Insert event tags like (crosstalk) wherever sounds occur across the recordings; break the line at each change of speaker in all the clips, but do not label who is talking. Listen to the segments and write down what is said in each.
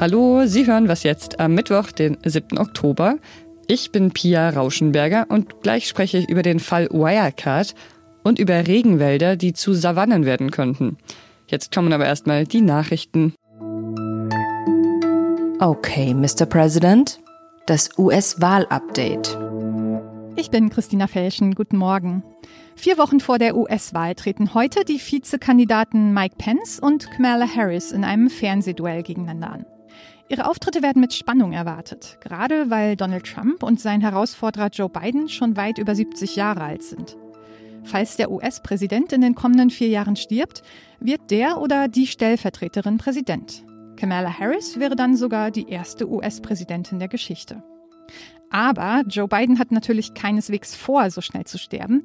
Hallo, Sie hören was jetzt am Mittwoch, den 7. Oktober. Ich bin Pia Rauschenberger und gleich spreche ich über den Fall Wirecard und über Regenwälder, die zu Savannen werden könnten. Jetzt kommen aber erstmal die Nachrichten.
Okay, Mr. President, das US-Wahl-Update.
Ich bin Christina Felschen. Guten Morgen. Vier Wochen vor der US-Wahl treten heute die Vizekandidaten Mike Pence und Kamala Harris in einem Fernsehduell gegeneinander an. Ihre Auftritte werden mit Spannung erwartet, gerade weil Donald Trump und sein Herausforderer Joe Biden schon weit über 70 Jahre alt sind. Falls der US-Präsident in den kommenden vier Jahren stirbt, wird der oder die Stellvertreterin Präsident. Kamala Harris wäre dann sogar die erste US-Präsidentin der Geschichte. Aber Joe Biden hat natürlich keineswegs vor, so schnell zu sterben.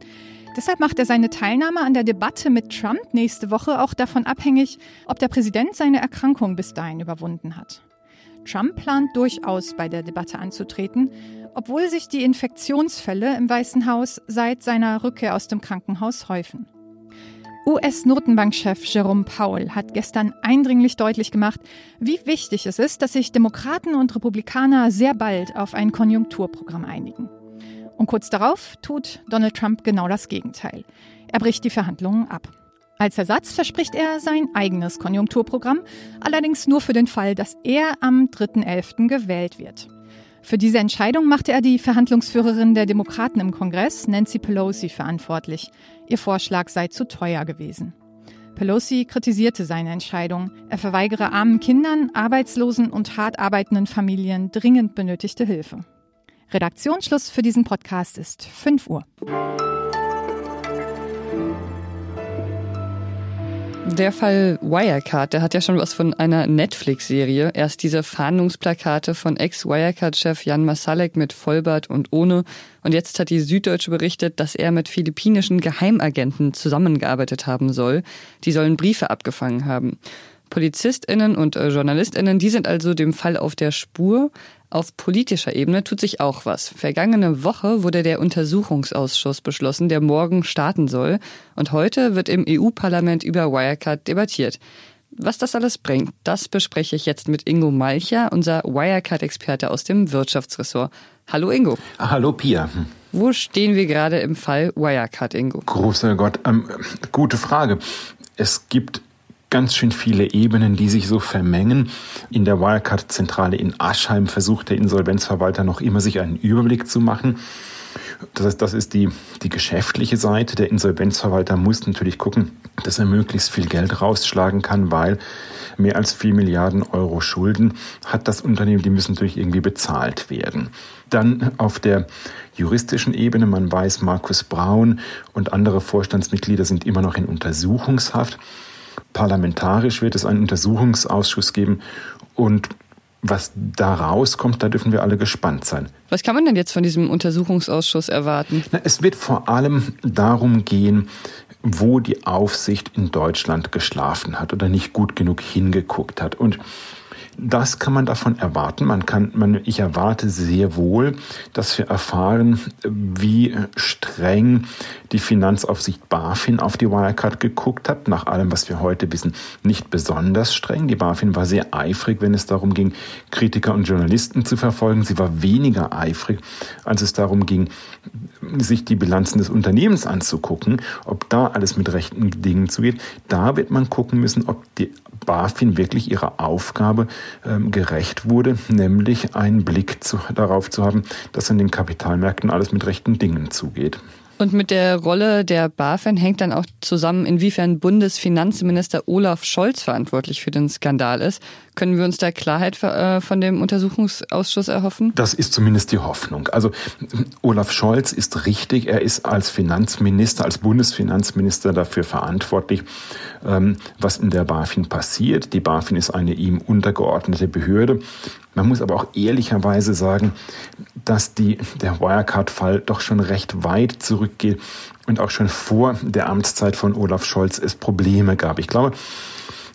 Deshalb macht er seine Teilnahme an der Debatte mit Trump nächste Woche auch davon abhängig, ob der Präsident seine Erkrankung bis dahin überwunden hat. Trump plant durchaus bei der Debatte anzutreten, obwohl sich die Infektionsfälle im Weißen Haus seit seiner Rückkehr aus dem Krankenhaus häufen. US-Notenbankchef Jerome Powell hat gestern eindringlich deutlich gemacht, wie wichtig es ist, dass sich Demokraten und Republikaner sehr bald auf ein Konjunkturprogramm einigen. Und kurz darauf tut Donald Trump genau das Gegenteil. Er bricht die Verhandlungen ab. Als Ersatz verspricht er sein eigenes Konjunkturprogramm, allerdings nur für den Fall, dass er am 3.11. gewählt wird. Für diese Entscheidung machte er die Verhandlungsführerin der Demokraten im Kongress, Nancy Pelosi, verantwortlich. Ihr Vorschlag sei zu teuer gewesen. Pelosi kritisierte seine Entscheidung. Er verweigere armen Kindern, Arbeitslosen und hart arbeitenden Familien dringend benötigte Hilfe. Redaktionsschluss für diesen Podcast ist 5 Uhr.
Der Fall Wirecard, der hat ja schon was von einer Netflix-Serie. Erst diese Fahndungsplakate von Ex-Wirecard-Chef Jan Masalek mit Vollbart und ohne. Und jetzt hat die Süddeutsche berichtet, dass er mit philippinischen Geheimagenten zusammengearbeitet haben soll. Die sollen Briefe abgefangen haben. PolizistInnen und äh, JournalistInnen, die sind also dem Fall auf der Spur. Auf politischer Ebene tut sich auch was. Vergangene Woche wurde der Untersuchungsausschuss beschlossen, der morgen starten soll. Und heute wird im EU-Parlament über Wirecard debattiert. Was das alles bringt, das bespreche ich jetzt mit Ingo Malcher, unser Wirecard-Experte aus dem Wirtschaftsressort. Hallo Ingo.
Hallo Pia.
Wo stehen wir gerade im Fall Wirecard, Ingo?
Großer Gott, ähm, gute Frage. Es gibt ganz schön viele Ebenen, die sich so vermengen. In der Wirecard-Zentrale in Aschheim versucht der Insolvenzverwalter noch immer sich einen Überblick zu machen. Das heißt, das ist die, die geschäftliche Seite. Der Insolvenzverwalter muss natürlich gucken, dass er möglichst viel Geld rausschlagen kann, weil mehr als vier Milliarden Euro Schulden hat das Unternehmen, die müssen natürlich irgendwie bezahlt werden. Dann auf der juristischen Ebene, man weiß, Markus Braun und andere Vorstandsmitglieder sind immer noch in Untersuchungshaft. Parlamentarisch wird es einen Untersuchungsausschuss geben und was da rauskommt, da dürfen wir alle gespannt sein.
Was kann man denn jetzt von diesem Untersuchungsausschuss erwarten?
Na, es wird vor allem darum gehen, wo die Aufsicht in Deutschland geschlafen hat oder nicht gut genug hingeguckt hat. Und das kann man davon erwarten. Man kann, man, ich erwarte sehr wohl, dass wir erfahren, wie streng die Finanzaufsicht BaFin auf die Wirecard geguckt hat. Nach allem, was wir heute wissen, nicht besonders streng. Die BaFin war sehr eifrig, wenn es darum ging, Kritiker und Journalisten zu verfolgen. Sie war weniger eifrig, als es darum ging, sich die Bilanzen des Unternehmens anzugucken, ob da alles mit rechten Dingen zugeht. Da wird man gucken müssen, ob die BaFin wirklich ihrer Aufgabe ähm, gerecht wurde, nämlich einen Blick zu, darauf zu haben, dass an den Kapitalmärkten alles mit rechten Dingen zugeht.
Und mit der Rolle der BaFin hängt dann auch zusammen, inwiefern Bundesfinanzminister Olaf Scholz verantwortlich für den Skandal ist. Können wir uns da Klarheit äh, von dem Untersuchungsausschuss erhoffen?
Das ist zumindest die Hoffnung. Also Olaf Scholz ist richtig. Er ist als Finanzminister, als Bundesfinanzminister dafür verantwortlich, ähm, was in der BaFin passiert. Die BaFin ist eine ihm untergeordnete Behörde. Man muss aber auch ehrlicherweise sagen, dass die, der Wirecard-Fall doch schon recht weit zurückgeht und auch schon vor der Amtszeit von Olaf Scholz es Probleme gab. Ich glaube,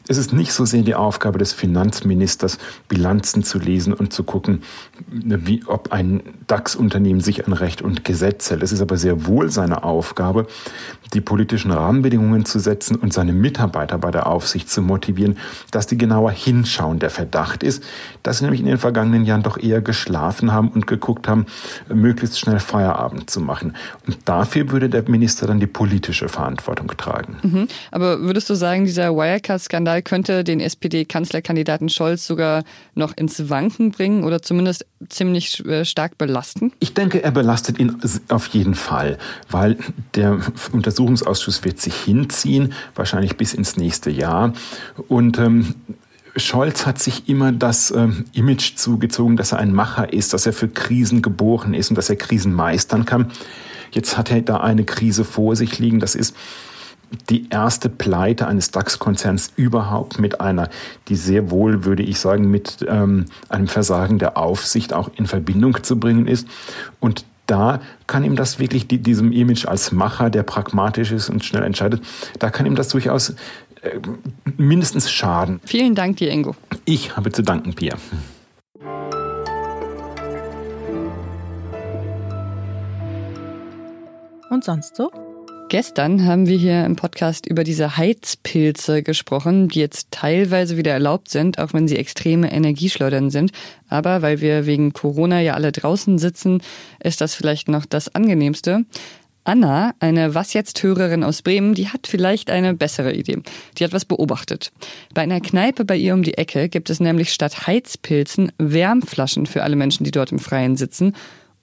Es ist nicht so sehr die Aufgabe des Finanzministers, Bilanzen zu lesen und zu gucken, wie, ob ein DAX-Unternehmen sich an Recht und Gesetz hält. Es ist aber sehr wohl seine Aufgabe, die politischen Rahmenbedingungen zu setzen und seine Mitarbeiter bei der Aufsicht zu motivieren, dass die genauer hinschauen. Der Verdacht ist, dass sie nämlich in den vergangenen Jahren doch eher geschlafen haben und geguckt haben, möglichst schnell Feierabend zu machen. Und dafür würde der Minister dann die politische Verantwortung tragen.
Mhm. Aber würdest du sagen, dieser Wirecard-Skandal könnte den SPD-Kanzlerkandidaten Scholz sogar noch ins Wanken bringen oder zumindest ziemlich äh, stark belasten?
Ich denke, er belastet ihn auf jeden Fall, weil der Untersuchungsausschuss wird sich hinziehen, wahrscheinlich bis ins nächste Jahr. Und ähm, Scholz hat sich immer das äh, Image zugezogen, dass er ein Macher ist, dass er für Krisen geboren ist und dass er Krisen meistern kann. Jetzt hat er da eine Krise vor sich liegen. Das ist die erste Pleite eines DAX-Konzerns überhaupt mit einer, die sehr wohl, würde ich sagen, mit ähm, einem Versagen der Aufsicht auch in Verbindung zu bringen ist. Und da kann ihm das wirklich die, diesem Image als Macher, der pragmatisch ist und schnell entscheidet, da kann ihm das durchaus äh, mindestens schaden.
Vielen Dank dir, Ingo.
Ich habe zu danken, Pia.
Und sonst so?
Gestern haben wir hier im Podcast über diese Heizpilze gesprochen, die jetzt teilweise wieder erlaubt sind, auch wenn sie extreme Energieschleudern sind. Aber weil wir wegen Corona ja alle draußen sitzen, ist das vielleicht noch das angenehmste. Anna, eine Was jetzt Hörerin aus Bremen, die hat vielleicht eine bessere Idee. Die hat was beobachtet. Bei einer Kneipe bei ihr um die Ecke gibt es nämlich statt Heizpilzen Wärmflaschen für alle Menschen, die dort im Freien sitzen.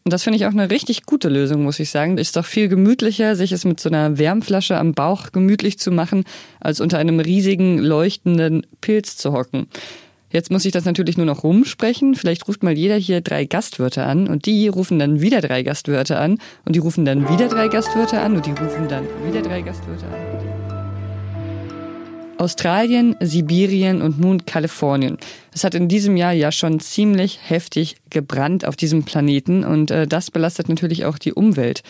Und das finde ich auch eine richtig gute Lösung, muss ich sagen. Ist doch viel gemütlicher, sich es mit so einer Wärmflasche am Bauch gemütlich zu machen, als unter einem riesigen, leuchtenden Pilz zu hocken. Jetzt muss ich das natürlich nur noch rumsprechen. Vielleicht ruft mal jeder hier drei Gastwörter an und die rufen dann wieder drei Gastwörter an und die rufen dann wieder drei Gastwörter an und die rufen dann wieder drei Gastwörter an. Australien, Sibirien und nun Kalifornien. Es hat in diesem Jahr ja schon ziemlich heftig gebrannt auf diesem Planeten und äh, das belastet natürlich auch die Umwelt.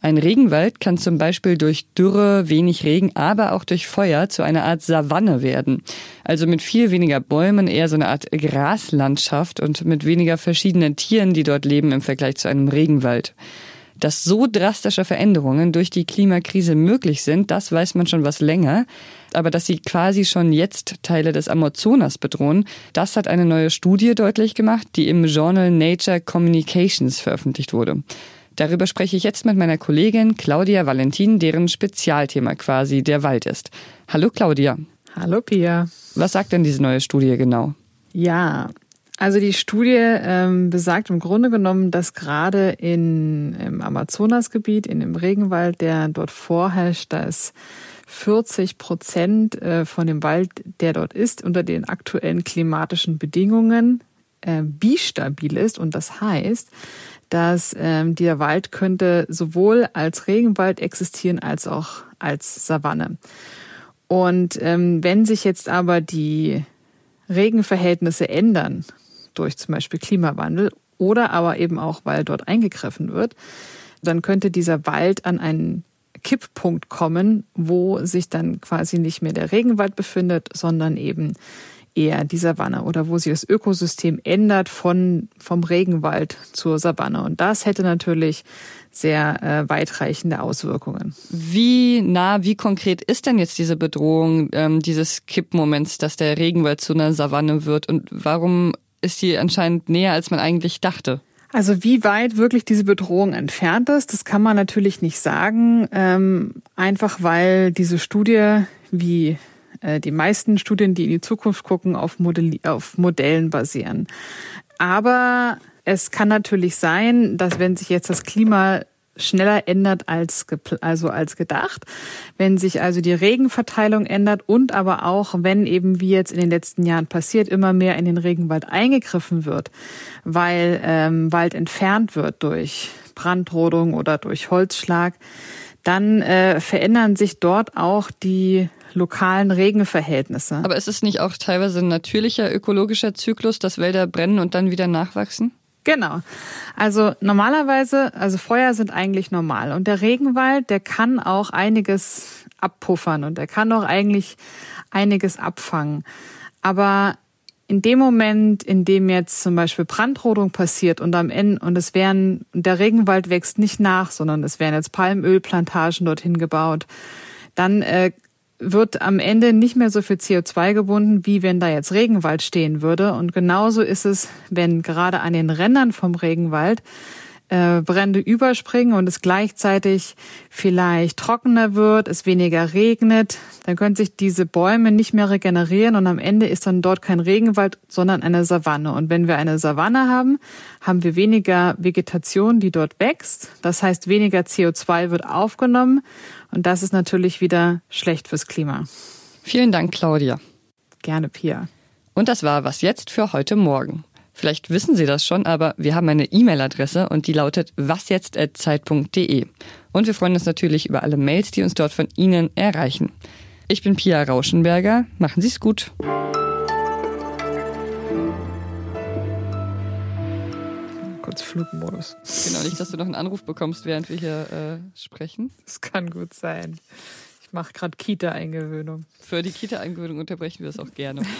Ein Regenwald kann zum Beispiel durch Dürre, wenig Regen, aber auch durch Feuer zu einer Art Savanne werden. Also mit viel weniger Bäumen, eher so eine Art Graslandschaft und mit weniger verschiedenen Tieren, die dort leben im Vergleich zu einem Regenwald. Dass so drastische Veränderungen durch die Klimakrise möglich sind, das weiß man schon was länger. Aber dass sie quasi schon jetzt Teile des Amazonas bedrohen, das hat eine neue Studie deutlich gemacht, die im Journal Nature Communications veröffentlicht wurde. Darüber spreche ich jetzt mit meiner Kollegin Claudia Valentin, deren Spezialthema quasi der Wald ist. Hallo Claudia.
Hallo Pia.
Was sagt denn diese neue Studie genau?
Ja, also die Studie ähm, besagt im Grunde genommen, dass gerade in, im Amazonasgebiet, in dem Regenwald, der dort vorherrscht, da ist 40 Prozent äh, von dem Wald, der dort ist, unter den aktuellen klimatischen Bedingungen äh, bistabil ist. Und das heißt, dass ähm, der Wald könnte sowohl als Regenwald existieren als auch als Savanne. Und ähm, wenn sich jetzt aber die Regenverhältnisse ändern, durch zum Beispiel Klimawandel oder aber eben auch, weil dort eingegriffen wird, dann könnte dieser Wald an einen Kipppunkt kommen, wo sich dann quasi nicht mehr der Regenwald befindet, sondern eben eher die Savanne oder wo sich das Ökosystem ändert von, vom Regenwald zur Savanne. Und das hätte natürlich sehr äh, weitreichende Auswirkungen.
Wie nah, wie konkret ist denn jetzt diese Bedrohung ähm, dieses Kippmoments, dass der Regenwald zu einer Savanne wird? Und warum ist sie anscheinend näher, als man eigentlich dachte.
Also wie weit wirklich diese Bedrohung entfernt ist, das kann man natürlich nicht sagen, ähm, einfach weil diese Studie, wie die meisten Studien, die in die Zukunft gucken, auf, Modell auf Modellen basieren. Aber es kann natürlich sein, dass wenn sich jetzt das Klima schneller ändert als, also als gedacht. Wenn sich also die Regenverteilung ändert und aber auch, wenn eben wie jetzt in den letzten Jahren passiert, immer mehr in den Regenwald eingegriffen wird, weil ähm, Wald entfernt wird durch Brandrodung oder durch Holzschlag, dann äh, verändern sich dort auch die lokalen Regenverhältnisse.
Aber ist es nicht auch teilweise ein natürlicher ökologischer Zyklus, dass Wälder brennen und dann wieder nachwachsen?
Genau. Also normalerweise, also Feuer sind eigentlich normal und der Regenwald, der kann auch einiges abpuffern und der kann auch eigentlich einiges abfangen. Aber in dem Moment, in dem jetzt zum Beispiel Brandrodung passiert und am Ende und es werden der Regenwald wächst nicht nach, sondern es werden jetzt Palmölplantagen dorthin gebaut, dann äh, wird am Ende nicht mehr so viel CO2 gebunden, wie wenn da jetzt Regenwald stehen würde. Und genauso ist es, wenn gerade an den Rändern vom Regenwald äh, Brände überspringen und es gleichzeitig vielleicht trockener wird, es weniger regnet, dann können sich diese Bäume nicht mehr regenerieren und am Ende ist dann dort kein Regenwald, sondern eine Savanne. Und wenn wir eine Savanne haben, haben wir weniger Vegetation, die dort wächst. Das heißt, weniger CO2 wird aufgenommen und das ist natürlich wieder schlecht fürs Klima.
Vielen Dank, Claudia.
Gerne, Pia.
Und das war was jetzt für heute Morgen. Vielleicht wissen Sie das schon, aber wir haben eine E-Mail-Adresse und die lautet wasjetzt.zeit.de. Und wir freuen uns natürlich über alle Mails, die uns dort von Ihnen erreichen. Ich bin Pia Rauschenberger. Machen Sie es gut.
Kurz Flugmodus.
Genau, nicht, dass du noch einen Anruf bekommst, während wir hier äh, sprechen.
Das kann gut sein. Ich mache gerade Kita-Eingewöhnung.
Für die Kita-Eingewöhnung unterbrechen wir das auch gerne. (laughs)